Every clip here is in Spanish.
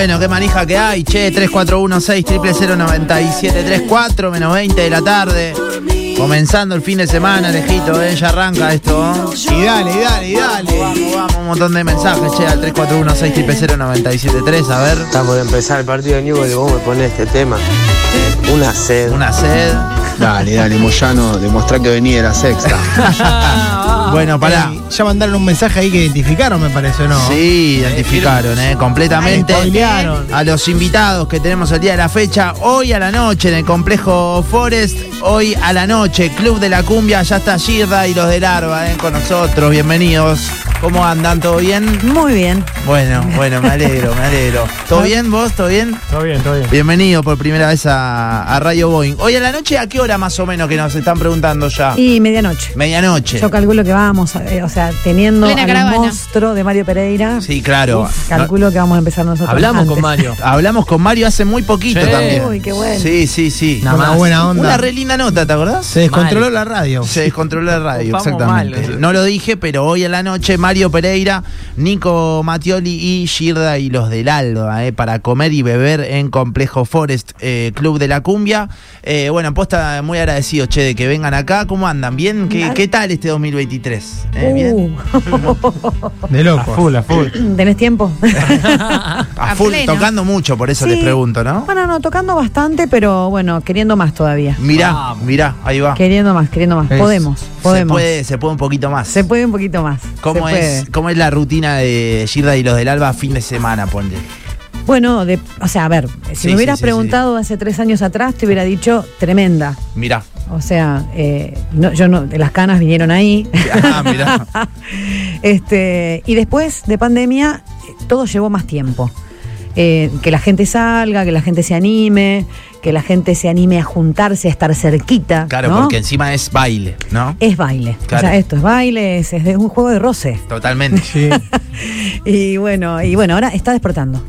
Bueno, qué manija que hay, che, 3416 09734 menos 20 de la tarde. Comenzando el fin de semana, lejito, ¿eh? ya arranca esto. ¿eh? Y dale, y dale, y dale. Vamos, vamos, un montón de mensajes, che, al 3416 09734 a ver. Estamos de empezar el partido de Newell y vos me pones este tema. Una sed. Una sed. Dale, dale, Moyano, demostrá que venía de la sexta. Bueno, pará. Ey, ya mandaron un mensaje ahí que identificaron, me parece, ¿no? Sí, identificaron, ¿eh? Completamente. Spoilearon. A los invitados que tenemos el día de la fecha, hoy a la noche en el complejo Forest, hoy a la noche, Club de la Cumbia, ya está Girda y los del Arba, ¿eh? Con nosotros, bienvenidos. ¿Cómo andan? ¿Todo bien? Muy bien. Bueno, bueno, me alegro, me alegro. ¿Todo bien vos? ¿Todo bien? Todo bien, todo bien. Bienvenido por primera vez a, a Radio Boeing. Hoy a la noche, ¿a qué hora más o menos que nos están preguntando ya? Y medianoche. Medianoche. Yo calculo que vamos, eh, o sea, teniendo Plena al caravana. monstruo de Mario Pereira, Sí, claro. calculo que vamos a empezar nosotros. Hablamos antes. con Mario. Hablamos con Mario hace muy poquito Sí. también. Uy, qué bueno. Sí, sí, sí. Nada Una más. buena onda. Una re linda nota, ¿te acordás? Se descontroló Mal. la radio. Se descontroló la radio, Vamos exactamente. mal. No lo dije, pero hoy a la noche Mario Pereira, Nico Mattioli y Girda y los del Alba, eh, para comer y beber en Complejo Forest, eh, Club de la Cumbia. Eh, bueno, posta muy agradecido, che, de que vengan acá. ¿Cómo andan? ¿Bien? ¿Qué, tal este 2023? ¿Eh? ¿Bien? Uh, De loco. full, a full. ¿Tenés tiempo? A a full, pleno. tocando mucho, por eso Sí. les pregunto, ¿no? bueno, no, tocando bastante, pero bueno, queriendo más todavía. Mirá, mirá, ahí va. Queriendo más, queriendo más. Es- Podemos, Se podemos. puede, se puede un poquito más. Se puede un poquito más. ¿Cómo se es, puede. ¿Cómo es la rutina de Girda y los del Alba fin de semana, ponle? Bueno, de- o sea, a ver, si Sí, me hubieras sí, preguntado hace tres años atrás, te hubiera dicho tremenda. Mirá. O sea, eh, no, yo no, las canas vinieron ahí. Ah, mirá. este, y después de pandemia, todo llevó más tiempo. Eh, que la gente salga, que la gente se anime, que la gente se anime a juntarse, a estar cerquita. Claro, ¿no? porque encima es baile, ¿no? Es baile. Claro. O sea, esto es baile, es, es de un juego de roce. Totalmente. Sí. Y bueno, y bueno, ahora está despertando.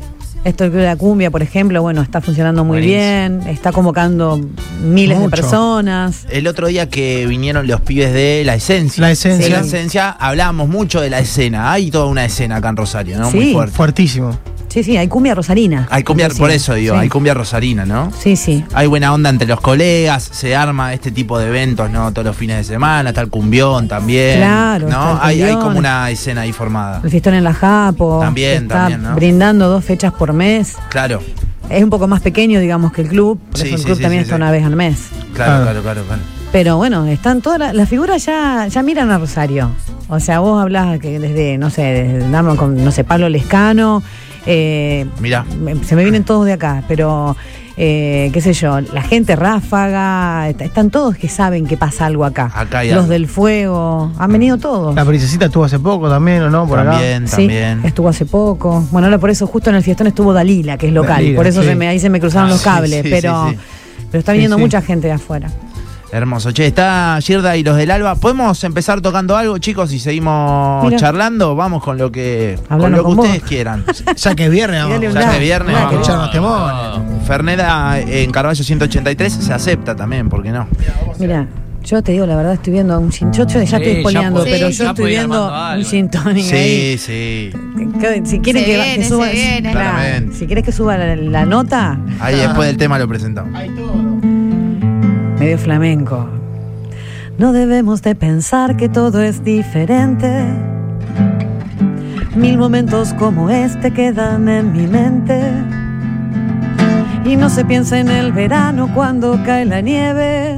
Esto de la cumbia, por ejemplo, bueno, está funcionando muy Buenísimo. bien, está convocando miles Mucho. de personas. El otro día que vinieron los pibes de La Esencia. La Esencia. De La. Esencia, hablábamos mucho de la escena. Hay toda una escena acá en Rosario, ¿no? Sí. Muy fuerte. Fuertísimo. Sí, sí, hay cumbia rosarina. Hay cumbia, Sí. por eso digo, Sí. hay cumbia rosarina, ¿no? Sí, sí. Hay buena onda entre los colegas, se arma este tipo de eventos, ¿no? Todos los fines de semana, está el cumbión también. Claro, está ¿no? el Hay, como una escena ahí formada. El fiestón en la Japo. También, está también, ¿no? brindando dos fechas por mes. Claro, Es un poco más pequeño, digamos, que el club. Por Sí, eso el sí, club sí, también sí, está sí. una vez al mes. claro, Ah. claro, claro, claro. Pero bueno, están todas la- las figuras ya, ya miran a Rosario. O sea, vos hablas que desde, no sé, desde, no sé, Pablo Lescano. Eh, Mirá. me- se me vienen todos de acá, pero eh, qué sé yo, la gente ráfaga, est- están todos que saben que pasa algo acá. Acá hay Los algo. del fuego, han venido todos. La princesita estuvo hace poco también, ¿o no? Por También, también. estuvo hace poco. Bueno, ahora por eso justo en el fiestón estuvo Dalila, que es local. Dalila, por eso sí. se me, ahí se me cruzaron Ah, los cables. sí, pero, sí, sí. pero está Sí, viniendo sí. mucha gente de afuera. Hermoso. Che, está Girda y los del Alba. ¿Podemos empezar tocando algo, chicos, y seguimos Mira. charlando? Vamos con lo que, con lo que vos. ustedes quieran. Ya que es viernes, vamos. un Ya que viernes, Una vamos. que- escuchar los temones. Ferneda en Carballo 183 se acepta también, ¿por qué no? Mira, yo te digo la verdad, estoy viendo un gin. Yo, yo ya Sí, estoy puede- pero sí, yo estoy viendo un tonic Sí, ahí. sí. Si quieren Se que, que suba, se viene. Claramente. si quieres que suba la, la nota, Ahí después del tema lo presentamos. Medio flamenco. No debemos de pensar que todo es diferente. Mil momentos como este quedan en mi mente. Y no se piensa en el verano cuando cae la nieve.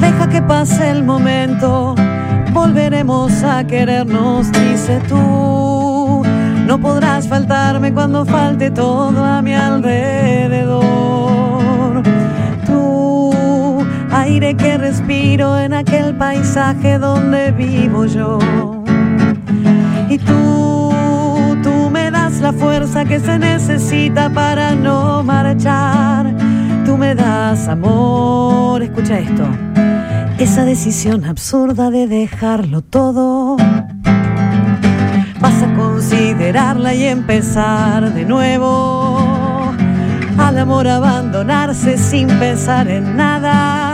Deja que pase el momento, volveremos a querernos, dice tú. No podrás faltarme cuando falte todo a mi alrededor. Aire que respiro en aquel paisaje donde vivo yo. Y tú, tú me das la fuerza que se necesita para no marchar. Tú me das amor, escucha esto. Esa decisión absurda de dejarlo todo. Vas a considerarla y empezar de nuevo. Al amor abandonarse sin pensar en nada.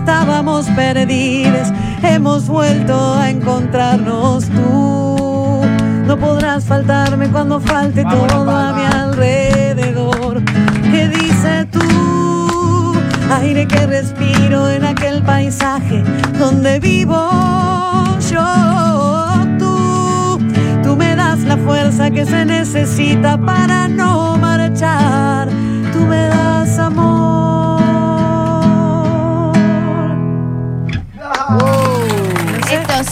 Estábamos perdidos, hemos vuelto a encontrarnos tú. No podrás faltarme cuando falte todo a mi alrededor. ¿Qué dices tú? Aire que respiro en aquel paisaje donde vivo yo. Tú, tú me das la fuerza que se necesita para no marchar. Tú me das amor.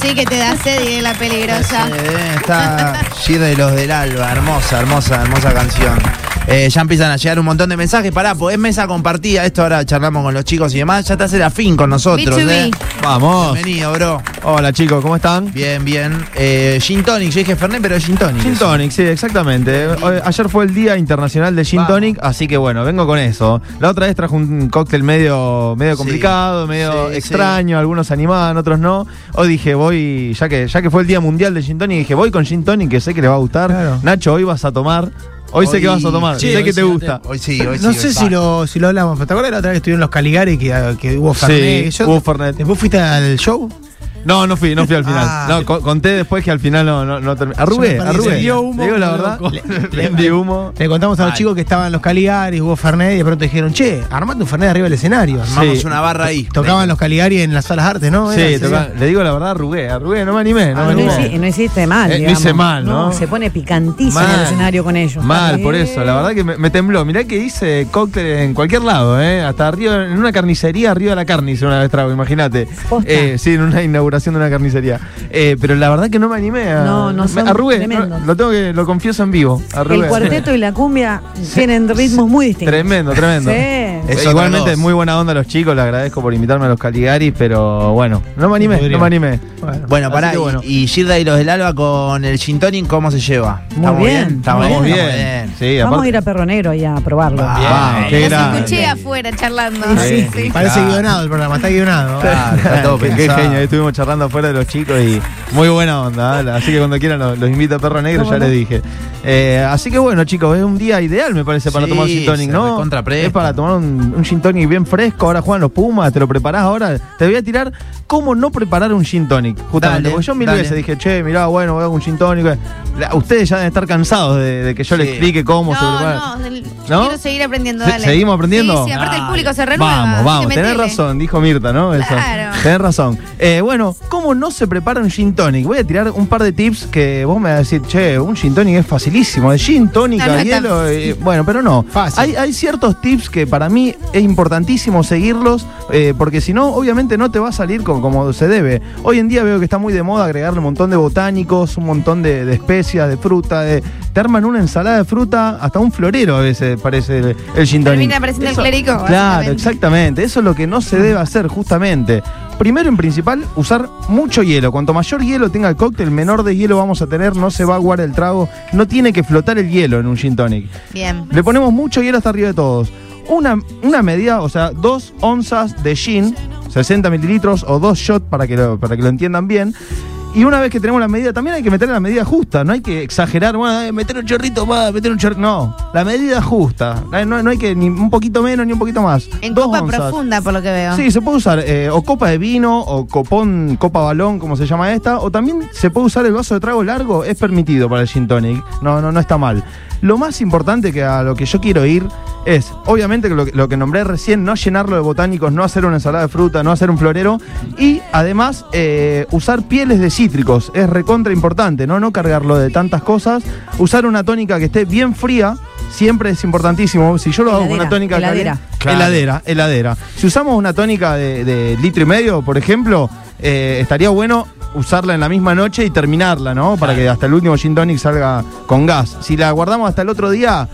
Sí que te da sed y de la peligrosa. Está Gir de los del Alba, hermosa, hermosa, hermosa canción. Eh, ya empiezan a llegar un montón de mensajes. Pará, pues es mesa compartida. Esto ahora charlamos con los chicos y demás. Ya te hace la fin con nosotros. B2B. eh. Vamos. Bienvenido, bro. Hola chicos, ¿cómo están? Bien, bien. Eh, Gin Tonic, yo dije Fernet, pero Gin Tonic. Gin. Tonic, sí, exactamente. Hoy- Ayer fue el Día Internacional del Gin Vamos. Tonic, así que bueno, vengo con eso. La otra vez trajo un cóctel medio, medio Sí. complicado, medio Sí, extraño, algunos animaban, otros no. Hoy dije, voy, ya que, ya que fue el Día Mundial del Gin Tonic, dije, voy con Gin Tonic, que sé que le va a gustar. Claro. Nacho, hoy vas a tomar. Hoy, sé que vas a tomar, Sí, sé que te sí, gusta. Hoy sí, hoy sí. No sé si lo, si lo hablamos, pero ¿te acuerdas la otra vez que estuvieron los Caligari que, que hubo Sí, Fernet? Yo- hubo Fernet. ¿Después fuiste al show? No, no fui, no fui al final. Ah. no, co- conté después que al final no, no, no terminé. Arrugué, arrugué. dio humo, Te digo la verdad. loco. Le, vendí humo. Le contamos a los chicos que estaban los Caligari, hubo Fernet y de pronto dijeron, che, armate un Fernet arriba del escenario. Armamos Sí. una barra ahí. Tocaban los Caligari en las salas artes, ¿no? Sí, le digo la verdad, arrugué, arrugué, no me animé, no Ah, me No, animé. hici- no hiciste mal. Eh, no digamos. hice mal, ¿no? Se pone picantísimo Mal. el escenario con ellos. Mal, por eso, la verdad que me, me tembló. Mirá que hice cóctel en cualquier lado, ¿eh? Hasta arriba, en una carnicería, arriba de la carne hice una vez trago, imagínate. Posta. Eh, sí, en una inauguración de una carnicería. Eh, pero la verdad que no me animé a. No, no me son arrugué, tremendos. no, lo tengo que, lo confieso en vivo. Arrugué. El cuarteto y la cumbia tienen ritmos muy distintos. Tremendo, tremendo. Sí. Es otra Igualmente, muy buena onda a los chicos, le agradezco por invitarme a los Caligaris, pero bueno, no me animé, no me animé. Bueno. Bueno, pará, bueno. y, y Gilda y los del Alba con el Gin Tonic, ¿cómo se lleva? Muy ¿Estamos bien, ¿Estamos bien? Vamos Estamos bien. Sí, Vamos aparte- a ir a Perro Negro y a probarlo. Qué Los grande. escuché afuera charlando. Sí, Sí, parece claro. guionado el programa, está guionado. Claro, está todo qué, genio, ahí estuvimos charlando afuera de los chicos y muy buena onda. ¿eh? Así que cuando quieran los, los invito a Perro Negro, ¿Cómo ya no? les dije. Eh, así que bueno, chicos, es un día ideal, me parece, para Sí, tomar se ¿no? Es para tomar un, un gin tonic bien fresco. Ahora juegan los Pumas, te lo preparás ahora. Te voy a tirar cómo no preparar un gin tonic. Justamente, Dale, porque yo mil dale. veces dije, che, mirá, bueno, voy a un gin tonic. La- ustedes ya deben estar cansados de, de que yo les Sí. explique cómo se prepara. No, no, el- ¿No? quiero seguir aprendiendo, dale. ¿seguimos aprendiendo? Sí, sí, aparte el público se renueva. Vamos, vamos, tenés razón, dijo Mirta, ¿no? Eso. Claro. Tenés razón. Eh, bueno, ¿cómo no se prepara un gin tonic? Voy a tirar un par de tips que vos me vas a decir, che, un gin tonic es facilísimo. De gin, tónica, No, no hielo. bueno, pero no. Fácil. Hay, hay ciertos tips que para mí es importantísimo seguirlos, eh, porque si no, obviamente no te va a salir como, como se debe. Hoy en día veo que está muy de moda agregarle un montón de botánicos, un montón de, de especias, de fruta. de- te arman una ensalada de fruta, hasta un florero a veces parece el, el gin. Termina apareciendo el clérigo, Claro, exactamente. Eso es lo que no se debe hacer, justamente. Primero, en principal, usar mucho hielo. Cuanto mayor hielo tenga el cóctel, menor de hielo vamos a tener, no se va a aguar el trago, no tiene que flotar el hielo en un gin tonic. Bien. Le ponemos mucho hielo hasta arriba de todos. Una, una medida, o sea, dos onzas de gin, 60 mililitros o dos shots para que lo, para que lo entiendan bien. Y una vez que tenemos la medida, también hay que meter la medida justa, no hay que exagerar, bueno, eh, meter un chorrito más, meter un chorrito. No, la medida justa. Eh, No, no hay que ni un poquito menos ni un poquito más. En Dos copa onzas. profunda, por lo que veo. Sí, se puede usar eh, o copa de vino o copón, copa balón, como se llama esta, o también se puede usar el vaso de trago largo, es permitido para el gin tonic. No, no, no está mal. Lo más importante que a lo que yo quiero ir es, obviamente, que lo, que- lo que nombré recién, no llenarlo de botánicos, no hacer una ensalada de fruta, no hacer un florero y además eh, usar pieles de cítricos. Es recontra importante, ¿no? No cargarlo de tantas cosas. Usar una tónica que esté bien fría. Siempre es importantísimo. Si yo lo hago con una tónica heladera. caliente- Claro. heladera, heladera. Si usamos una tónica de, de litro y medio, por ejemplo, eh, estaría bueno usarla en la misma noche y terminarla, ¿no? Para que hasta el último gin tonic salga con gas. Si la guardamos hasta el otro día,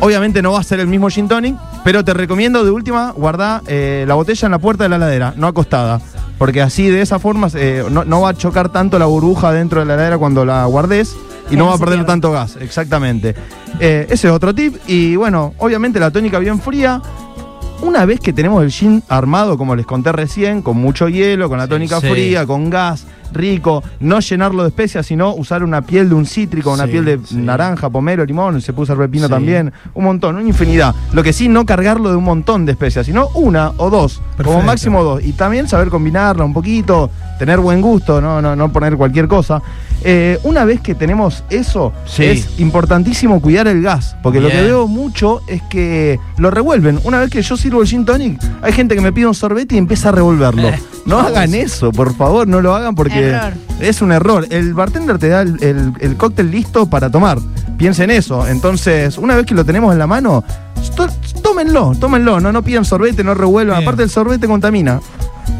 obviamente no va a ser el mismo gin tonic, pero te recomiendo de última guardar la botella en la puerta de la heladera, no acostada. Porque así de esa forma eh, no, no va a chocar tanto la burbuja dentro de la heladera cuando la guardes y no va a perder tanto gas, exactamente. Eh, ese es otro tip. Y bueno, obviamente la tónica bien fría. Una vez que tenemos el gin armado, como les conté recién, con mucho hielo, con la tónica sí. fría, con gas, rico, no llenarlo de especias, sino usar una piel de un cítrico, una Sí, piel de sí. naranja, pomelo, limón, se puede usar pepino Sí. también, un montón, una infinidad. Lo que sí, no cargarlo de un montón de especias, sino una o dos, como máximo dos. Y también saber combinarla un poquito, tener buen gusto, no, no, no poner cualquier cosa. Eh, una vez que tenemos eso, Sí. es importantísimo cuidar el gas, porque lo que veo mucho es que lo revuelven. Una vez que yo sirvo el gin tonic, hay gente que me pide un sorbete y empieza a revolverlo. Eh, no hagan eso, por favor, no lo hagan porque Error. es un error. El bartender te da el, el- el cóctel listo para tomar. Piensa en eso. Entonces, una vez que lo tenemos en la mano, tómenlo, tómenlo. No, no pidan sorbete, no revuelvan. Bien. Aparte, el sorbete contamina.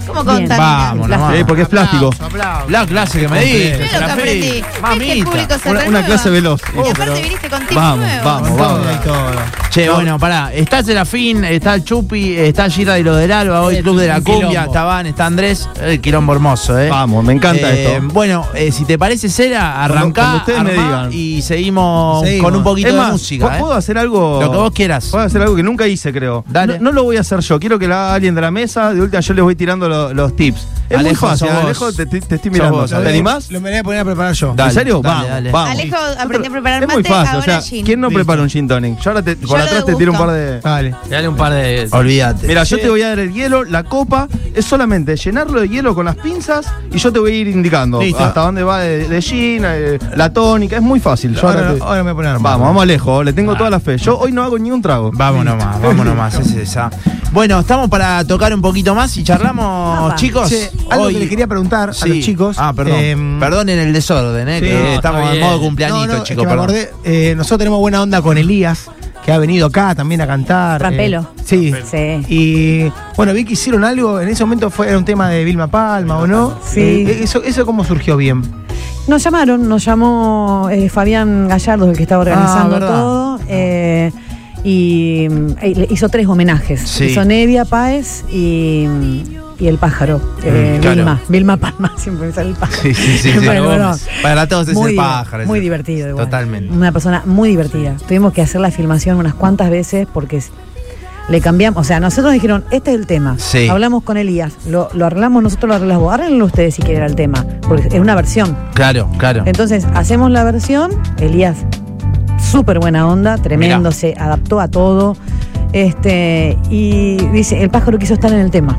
¿Cómo contamina? Vamos, nomás. Sí, porque es plástico. Aplausos, aplausos. La clase que me diste. Yo lo que Serafín. aprendí. Es que el Mamita. público se Una, clase veloz. Y aparte viniste con tips Vamos, nuevos. vamos, vamos. todo y todo. Che, bueno, pará. Está Serafín, está el Chupi, está Gira y lo del Alba, hoy El Club de la. Cumbia, está Van, está Andrés, el quilombo hermoso, ¿eh? Vamos, me encanta Eh, esto. Bueno, eh, si te parece, Cera, Cuando- arrancá, cuando ustedes me digan. y seguimos, Seguimos. con un poquito Es de más, música, ¿eh? ¿puedo hacer algo? Lo que vos quieras. Puedo hacer algo que nunca hice, creo. Dale. No, no lo voy a hacer yo, quiero que haga alguien de la mesa. De última, yo les voy tirando lo- los tips. Es Alejo, muy fácil, sos vos. Alejo, te, te- te estoy mirando. vos, ¿Te Alejo. animás? Lo me voy a poner a preparar yo. Dale, ¿En serio? dale, vamos, dale. vamos. Alejo aprendió a preparar Es muy mate, fácil, o ahora sea, gin. ¿quién no Listo. prepara un gin tonic? Yo ahora te, por lo atrás te tiro un par de... Dale. Dale un par de. Olvídate. Mira, yo te voy a dar el hielo, la copa, es solamente llenarlo de hielo con las pinzas y yo te voy a ir indicando Listo. hasta dónde va de, de gin, eh, la tónica, es muy fácil. Yo ahora Ahora, te- ahora me voy a poner. Vamos, vamos Alejo, le tengo toda la fe. Yo hoy no hago ni un trago. Vamos nomás, vamos nomás, es esa. Bueno, estamos para tocar un poquito más y charlamos, Apa. chicos. Che, algo Hoy- que les quería preguntar a Sí. los chicos. Ah, perdón. em, Perdonen el desorden, ¿eh? sí. que No, estamos está en bien. modo cumpleañito, no, no, es chicos, que me perdón. acordé, eh, nosotros tenemos buena onda con Elías, que ha venido acá también a cantar. Rapelo. eh, sí. Sí. Y bueno, vi que hicieron algo, en ese momento fue, era un tema de Vilma Palma, ¿o no? Sí. Eh, eso, ¿Eso cómo surgió bien? Nos llamaron, nos llamó eh, Fabián Gallardo, el que estaba organizando Ah, verdad. todo. eh, y mm, eh, le hizo tres homenajes. Sí. Hizo Nevia, Páez y, y el pájaro. eh, Mm, claro. Vilma. Vilma Palma, siempre me sale el pájaro. Sí, sí, sí. sí. Bueno, bueno. Para todos es Muy el pájaro. Muy divertido. igual. Totalmente. Una persona muy divertida. Tuvimos que hacer la filmación unas cuantas veces porque le cambiamos. O sea, nosotros dijeron, este es el tema. Sí. Hablamos con Elías. Lo, lo arreglamos, nosotros lo arreglamos. vos. Arréglenlo ustedes si quieren el tema. Porque es una versión. Claro, claro. Entonces, hacemos la versión. Elías, súper buena onda, tremendo, Mirá. se adaptó a todo. Este, y dice, el pájaro quiso estar en el tema.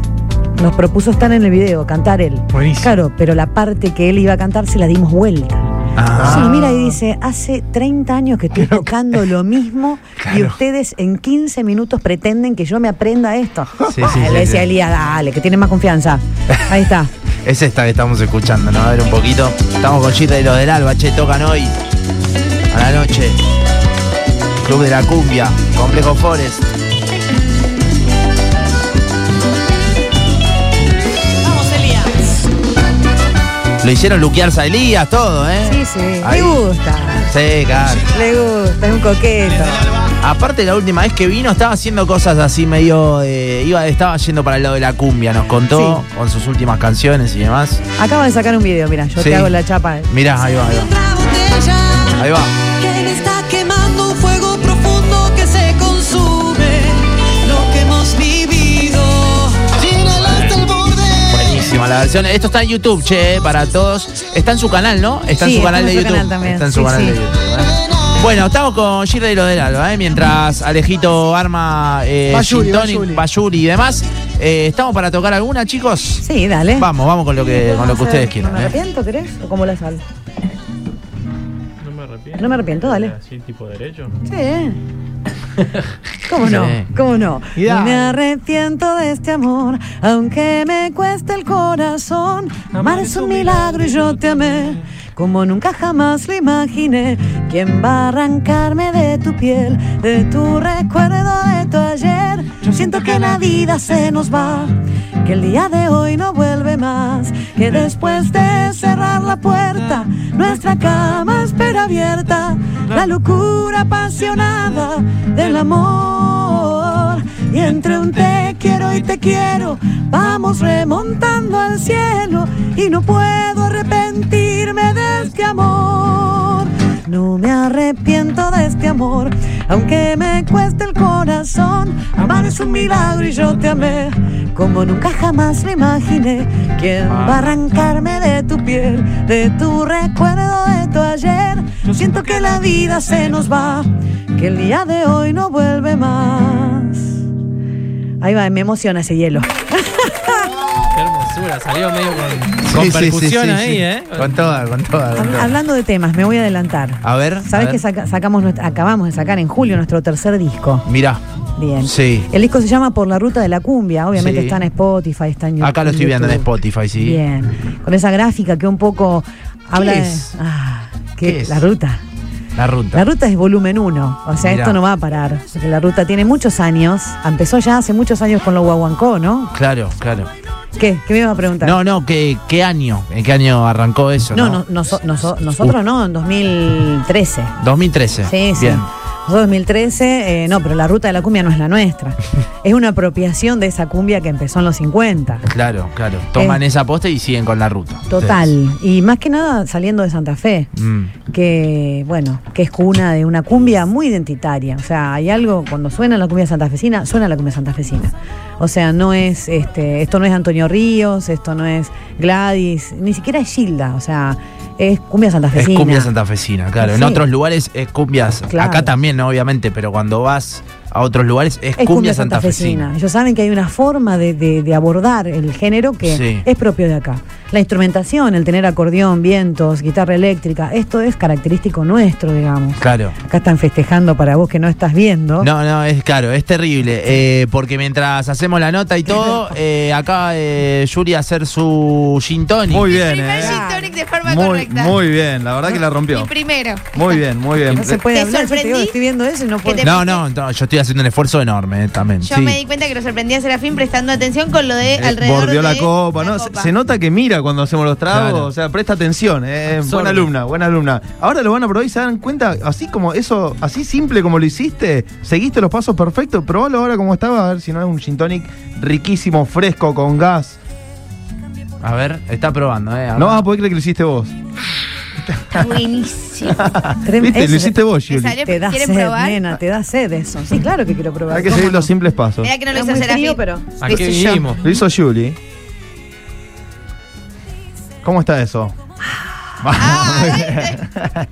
Nos propuso estar en el video, cantar él. Buenísimo. Claro, pero la parte que él iba a cantar se la dimos vuelta. Ah. Sí, mira y dice, hace 30 años que estoy tocando lo mismo y ustedes en 15 minutos pretenden que yo me aprenda esto. Sí, sí, Ah, Le decía. Elías, dale, que tiene más confianza. Ahí está. Es esta que estamos escuchando, ¿no? A ver un poquito. Estamos con Gita y los del Alba, che, tocan hoy. A la noche. Club de la Cumbia, Complejo Forest. Lo hicieron luquearse a Elías, todo, ¿eh? Sí, sí. Ahí. Le gusta. Sí, claro. Le gusta, es un coqueto. Aparte, la última vez que vino estaba haciendo cosas así medio. eh, iba, estaba yendo para el lado de la cumbia, nos contó con sus últimas canciones y demás. Acaba de sacar un video, mira, yo Sí. te hago la chapa. Mirá, ahí va, ahí va. Ahí va. La versión. Esto está en YouTube, che, para todos. Está en su canal, ¿no? Está en Sí, su canal de YouTube. canal. Está en su Sí, canal sí. de YouTube. ¿eh? Bueno, estamos con Girda y lo del Alba, ¿eh? mientras Alejito arma eh. Bayuli y demás. Eh, ¿Estamos para tocar alguna, chicos? Sí, dale. Vamos, vamos con lo que, con lo que ustedes quieran. ¿No me ¿eh? arrepiento, querés? ¿O como la sal? No me arrepiento. No me arrepiento, dale. Así tipo derecho. Sí. ¿Cómo no? Sí. ¿Cómo no? Y dale. No me arrepiento de este amor, aunque me cueste el corazón. Amar es un milagro y yo te amé. Como nunca jamás lo imaginé, ¿quién va a arrancarme de tu piel, de tu recuerdo, de tu ayer? Yo siento que la vida se nos va, que el día de hoy no vuelve más, que después de cerrar la puerta, nuestra cama espera abierta, la locura apasionada del amor. Y entre un te quiero y te quiero, vamos remontando al cielo y no puedo arrepentirme de este amor. No me arrepiento de este amor, aunque me cueste el corazón. Amar es un milagro y yo te amé, como nunca jamás lo imaginé. ¿Quién va a arrancarme de tu piel, de tu recuerdo, de tu ayer? Yo siento que la vida se nos va, que el día de hoy no vuelve más. Ahí va, me emociona ese hielo. Salió medio con, Sí, con sí, sí, percusión sí, ahí, sí. ¿eh? Con toda, con toda. con toda. Hablando de temas, me voy a adelantar. A ver. ¿Sabes que saca- sacamos nuestra- acabamos de sacar en julio nuestro tercer disco? Mirá. Bien. Sí. El disco se llama Por la Ruta de la Cumbia. Obviamente Sí. está en Spotify, está en YouTube. Acá lo estoy viendo en. Spotify, sí. Bien. Con esa gráfica que un poco habla es? de. Ah, ¿Qué ¿qué? es? La ruta. La ruta. La ruta es volumen 1, o sea, Mirá. esto no va a parar. La ruta tiene muchos años, empezó ya hace muchos años con lo guaguancó, ¿no? Claro, claro. ¿Qué? ¿Qué me ibas a preguntar? No, no, ¿qué, ¿qué año? ¿En qué año arrancó eso? no, No, no, noso- noso- nosotros no, en 2013. 2013. Sí, sí. Bien. Nosotros 2013, eh, no, pero la ruta de la cumbia no es la nuestra. es una apropiación de esa cumbia que empezó en los 50. Claro, claro. Toman Eh. esa posta y siguen con la ruta. Total. Y más que nada saliendo de Santa Fe. Mm. que bueno, que es cuna de una cumbia muy identitaria. O sea, hay algo, cuando suena la cumbia santafesina, suena la cumbia santafesina. O sea, no es, este, esto no es Antonio Ríos, esto no es Gladys, ni siquiera es Gilda, o sea, es cumbia Es santafesina. cumbia santafesina, claro. En otros lugares es cumbias. Claro. Acá también, ¿no? obviamente, pero cuando vas a otros lugares es, Es cumbia, santafesina. Ellos saben que hay una forma de, de- de abordar el género que Sí. es propio de acá. La instrumentación, el tener acordeón, vientos, guitarra eléctrica, esto es característico nuestro, digamos. Claro. Acá están festejando para vos que no estás viendo. No, no, es claro, es terrible. eh, porque mientras hacemos la nota y todo, eh, acaba eh, Yuri hacer su gin tonic. Muy bien, eh. gin tonic de forma Muy, correcta. muy bien, la verdad que la rompió. Mi primero. Muy bien, muy bien. No se puede ¿Te hablar, yo te digo, sorprendí? estoy viendo eso y no puedo. No, no, no, yo estoy haciendo un esfuerzo enorme eh, también. Yo sí. me di cuenta que lo sorprendí a Serafín prestando atención con lo de Eh, alrededor bordeó la de copa, la ¿no? Se- copa. Se nota que mira cuando hacemos los tragos, Claro. o sea, presta atención, eh, Absorbe. buena alumna, buena alumna. Ahora lo van a probar y se dan cuenta, así como eso, así simple como lo hiciste, seguiste los pasos perfectos, probalo ahora como estaba, a ver si no es un gin tonic riquísimo, fresco, con gas. A ver, está probando, ¿eh? No vas a poder creer que lo hiciste vos. Está buenísimo. ¿Viste? eso Lo hiciste vos, ¿Te Juli. salió? Te da ¿Quieren sed, probar? nena, te da sed eso. Sí, claro que quiero probar. Hay que ¿cómo seguir no? los simples pasos. Mirá que no lo hizo Serafín. pero... ¿A Lo qué hice yo. vinimos? Lo hizo Julie. ¿Cómo está eso? Ah.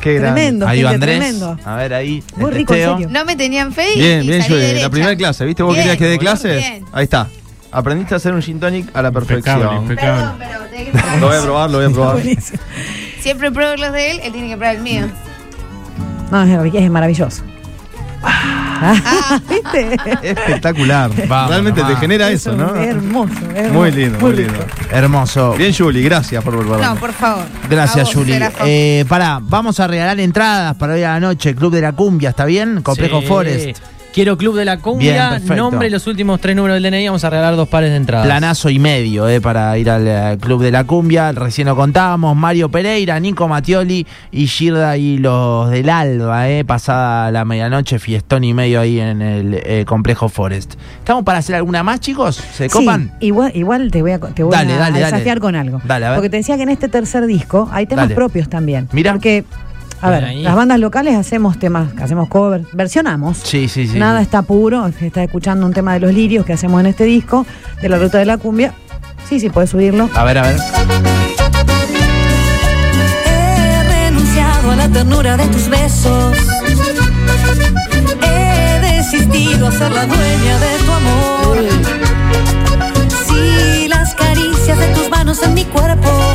Qué grande. Tremendo, Ahí va Andrés. tremendo. A ver ahí. Muy rico, en serio. No me tenían fe y, Bien, y bien, salí Julie. derecha. La primera clase, ¿viste? ¿Vos Bien, querías que dé clases? bien. Ahí está. Aprendiste a hacer un gin tonic a la Impecable, perfección. impecable. Perdón, pero tenés que probar. Lo voy a probar, lo voy a probar. Siempre pruebo los de él, él tiene que probar el mío. No, es, es maravilloso. Ah, ¿Viste? Espectacular. Vamos Realmente te genera eso, Es ¿no? Hermoso, hermoso. Muy lindo, muy lindo. Hermoso. Bien, Julie, gracias por volver. No, por favor. Gracias, Juli. Eh, pará, vamos a regalar entradas para hoy a la noche, Club de la Cumbia, ¿está bien? Complejo Sí. Forest. Quiero Club de la Bien, Cumbia, perfecto. nombre y los últimos tres números del DNI. Vamos a regalar dos pares de entradas. Planazo y medio eh, para ir al eh, Club de la Cumbia. Recién lo contábamos. Mario Pereira, Nico Matioli y Girda y los del Alba. Eh, pasada la medianoche, fiestón y medio ahí en el eh, Complejo Forest. ¿Estamos para hacer alguna más, chicos? ¿Se copan? Sí, igual, igual te voy a, te voy Dale, a, dale, a dale. desafiar con algo. Dale, a ver. Porque te decía que en este tercer disco hay temas Dale. propios también. Mira. Porque, a ver, ahí. las bandas locales hacemos temas, hacemos covers, versionamos. Sí, sí, sí. Nada sí. está puro. Estás escuchando un tema de los lirios que hacemos en este disco, de la ruta de la cumbia. Sí, sí, puedes subirlo. A ver, a ver. He renunciado a la ternura de tus besos. He desistido a ser la dueña de tu amor. Si las caricias de tus manos en mi cuerpo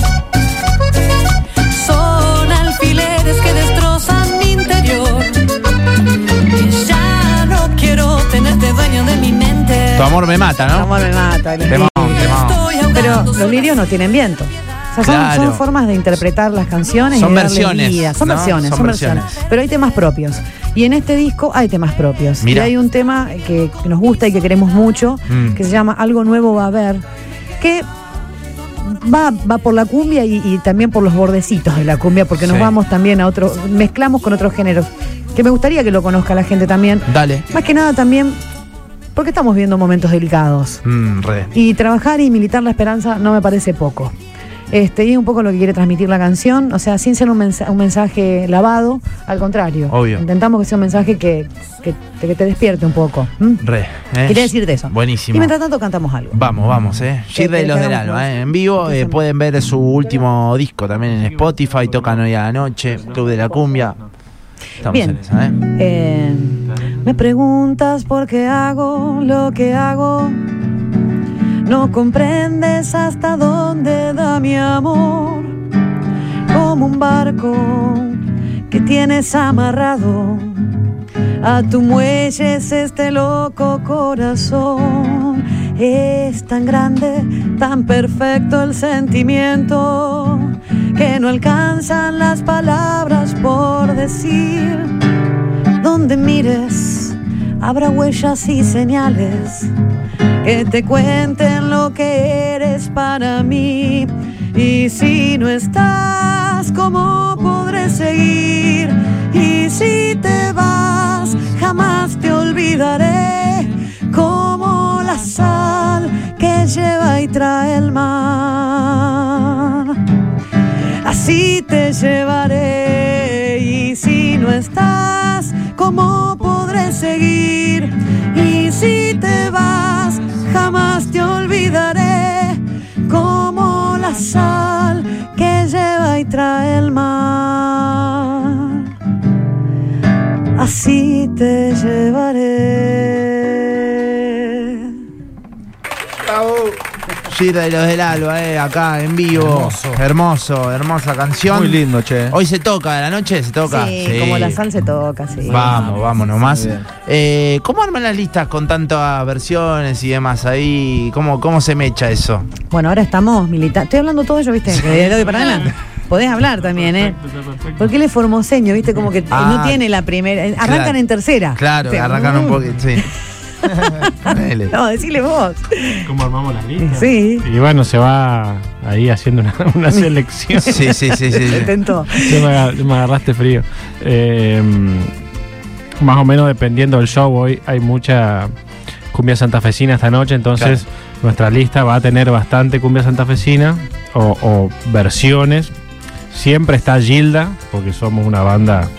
Tu amor me mata, ¿no? Amor me mata. Temón, temón. Pero los lirios no tienen viento. O sea, son, Claro. son formas de interpretar las canciones Son y darle versiones, vida. Son ¿no? versiones, Son son, versiones. versiones. Pero hay temas propios. Y en este disco hay temas propios. Mira. Y hay un tema que, que nos gusta y que queremos mucho, Mm. que se llama Algo Nuevo va a haber, que va, va por la cumbia y, y también por los bordecitos de la cumbia, porque nos vamos también a otro, mezclamos con otros géneros, que me gustaría que lo conozca la gente también. Dale. Más que nada también porque estamos viendo momentos delicados. Mm, re. Y trabajar y militar la esperanza no me parece poco. Este, y es un poco lo que quiere transmitir la canción, o sea, sin ser un, mensa- un mensaje lavado, al contrario. Obvio. Intentamos que sea un mensaje que, que, te- que te despierte un poco. Re. eh. Quería decirte eso. Buenísimo. Y mientras tanto cantamos algo. Vamos, vamos, eh. Girda y que los del un- eh. En vivo eh, pueden ver su último disco también en Spotify, tocan hoy a la noche, Club de la Cumbia. Estamos Bien. en esa, eh. Eh, me preguntas por qué hago lo que hago. No comprendes hasta dónde da mi amor, como un barco que tienes amarrado. A tu muelle es este loco corazón. Es tan grande, tan perfecto el sentimiento que no alcanzan las palabras por decir. Donde mires, habrá huellas y señales que te cuenten lo que eres para mí. Y si no estás, ¿cómo podré seguir? Y si te vas, jamás te olvidaré, como la sal que lleva y trae el mar. Así te llevaré y si no estás, ¿cómo podré seguir? Y si te vas, jamás te olvidaré, como la sal que lleva y trae el mar. Así te llevaré. Gira y los del Alba, eh, acá en vivo. Hermoso. Hermoso, hermosa canción. Muy lindo, che. Hoy se toca, de la noche se toca. Sí, como la sal se toca, sí. Vamos, vamos nomás. Eh, ¿Cómo arman las listas con tantas versiones y demás ahí? ¿Cómo, cómo se mecha eso? Bueno, ahora estamos militando. Estoy hablando todo yo, ¿viste? Que de hoy para adelante. Podés hablar también, ¿eh? Porque él es formoseño, ¿viste? Como que Ah, no tiene la primera. eh, Arrancan claro. en tercera. Claro, ¿Viste? arrancaron un poquito, sí. No, decile vos. ¿Cómo armamos las listas? Sí. Y bueno, se va ahí haciendo una, una selección. Sí, sí, sí, sí. sí. Se tentó. Ya me, aga- me agarraste frío. Eh, más o menos dependiendo del show, hoy hay mucha cumbia santafesina esta noche, entonces nuestra lista va a tener bastante cumbia santafesina o, o versiones. Siempre está Gilda, porque somos una banda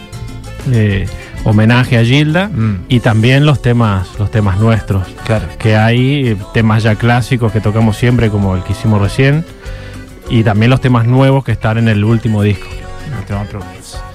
de homenaje a Gilda, Mm, y también los temas, los temas nuestros claro. que hay eh, temas ya clásicos que tocamos siempre, como el que hicimos recién, y también los temas nuevos que están en el último disco.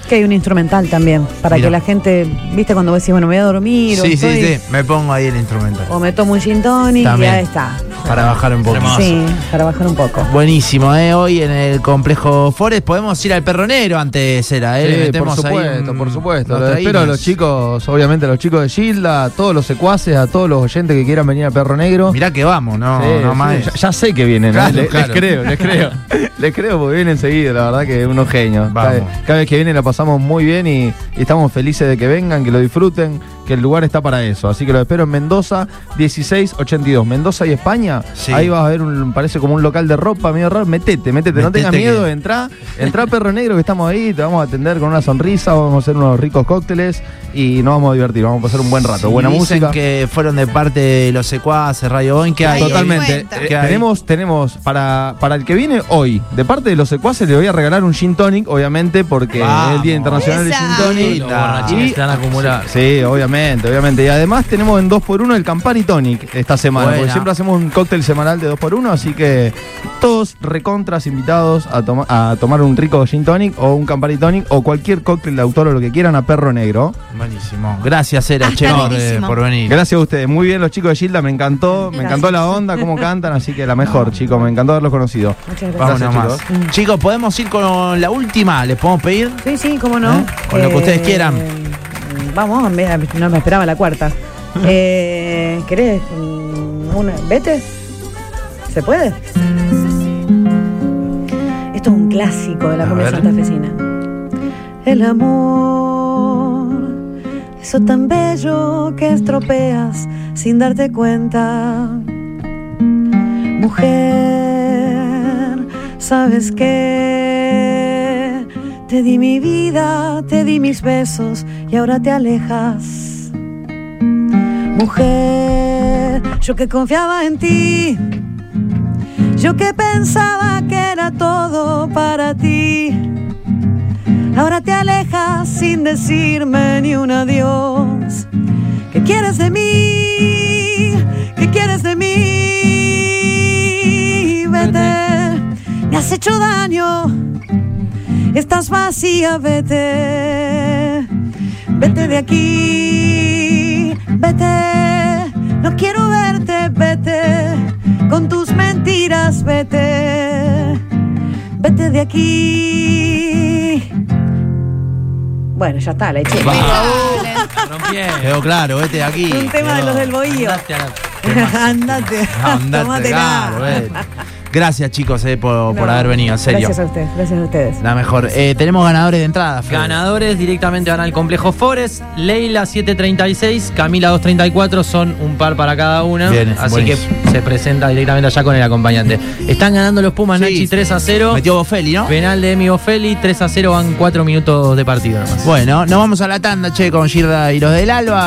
Que hay un instrumental también. Para Mira. que la gente, ¿viste? Cuando vos decís, bueno, me voy a dormir. o Sí, sí, estoy- sí. Me pongo ahí el instrumental. O me tomo un gin tonic y ya está. Para bajar un poco. Sí, para bajar un poco. Buenísimo, ¿eh? Hoy en el complejo Forest podemos ir al perronero antes era, ¿eh? Le Sí, por metemos ahí supuesto, un- por supuesto. Lo espero a los chicos, obviamente a los chicos de Gilda, a todos los secuaces, a todos los oyentes que quieran venir a Perro Negro. Mirá que vamos, no, Sí, no sí, más. ya, ya sé que vienen, ¿eh? Claro, Le- claro. les creo, les creo. les creo porque vienen seguido, la verdad que unos genios. Cada, vez que vienen la pasamos muy bien y, y estamos felices de que vengan, que lo disfruten, que el lugar está para eso. Así que lo espero en Mendoza 1682. Mendoza y España. Sí. Ahí vas a ver un, parece como un local de ropa medio raro. Metete, metete, no tengas miedo, que- entra, entra Perro Negro que estamos ahí, te vamos a atender con una sonrisa, vamos a hacer unos ricos cócteles y nos vamos a divertir, vamos a pasar un buen rato, buena dicen música. que fueron de parte de los secuaces, Radio Boeing, que hay? Totalmente. Eh, ¿Qué hay? tenemos, tenemos para, para el que viene hoy, de parte de los secuaces, le voy a regalar un gin tonic, obviamente, porque Vamos. es el Día Internacional del. Gin Tonic. Los borrachines Y- están acumulados. Sí, obviamente, obviamente. Y además tenemos en 2x1 el Campari Tonic esta semana, Buena. porque siempre hacemos un cóctel semanal de 2x1, así que todos recontras invitados a, toma- a tomar un rico gin tonic o un Campari Tonic o cualquier cóctel de autor o lo que quieran a Perro Negro. Buenísimo. Gracias, Era, Ah, che, eh, por venir. Gracias a ustedes. Muy bien los chicos de Gilda, me encantó, me encantó la onda, cómo cantan, así que la mejor, chicos, me encantó haberlos conocido. Muchas Vamos gracias. Gracias, nomás. Chicos, ¿podemos ir con la última? ¿Les podemos pedir? Sí, sí, cómo no. ¿Eh? Con lo que ustedes quieran. Vamos, no me esperaba la cuarta. Eh, ¿Querés una? ¿Vete? ¿Se puede? Esto es un clásico de la cumbia santafesina. El amor, eso tan bello que estropeas sin darte cuenta. Mujer, ¿sabes qué? Te di mi vida, te di mis besos y ahora te alejas. Mujer, yo que confiaba en ti, yo que pensaba que era todo para ti. Ahora te alejas sin decirme ni un adiós. ¿Qué quieres de mí? ¿Qué quieres de mí? Vete, me has hecho daño. Estás vacía, vete. Vete de aquí, vete. No quiero verte, vete. Con tus mentiras, vete, vete de aquí. Bueno, ya está, la eché. Quedó claro, vete de aquí. Un tema de los del bohío. Andate, Andate, tómatela. claro, vete. Gracias chicos eh, por, por haber venido, en serio. Gracias a ustedes, gracias a ustedes. La mejor. Eh, tenemos ganadores de entrada. Fede. Ganadores directamente van al complejo Forest. Leila 736, Camila 234 son un par para cada una. Bien, así buenísimo. que se presenta directamente allá con el acompañante. Están ganando los Pumas Sí, Nachi 3 a 0. Metió Bofelli, ¿no? Penal de Emi Bofelli, 3 a 0 van 4 minutos de partido nomás. Bueno, nos vamos a la tanda, che, con Girda y los del Alba.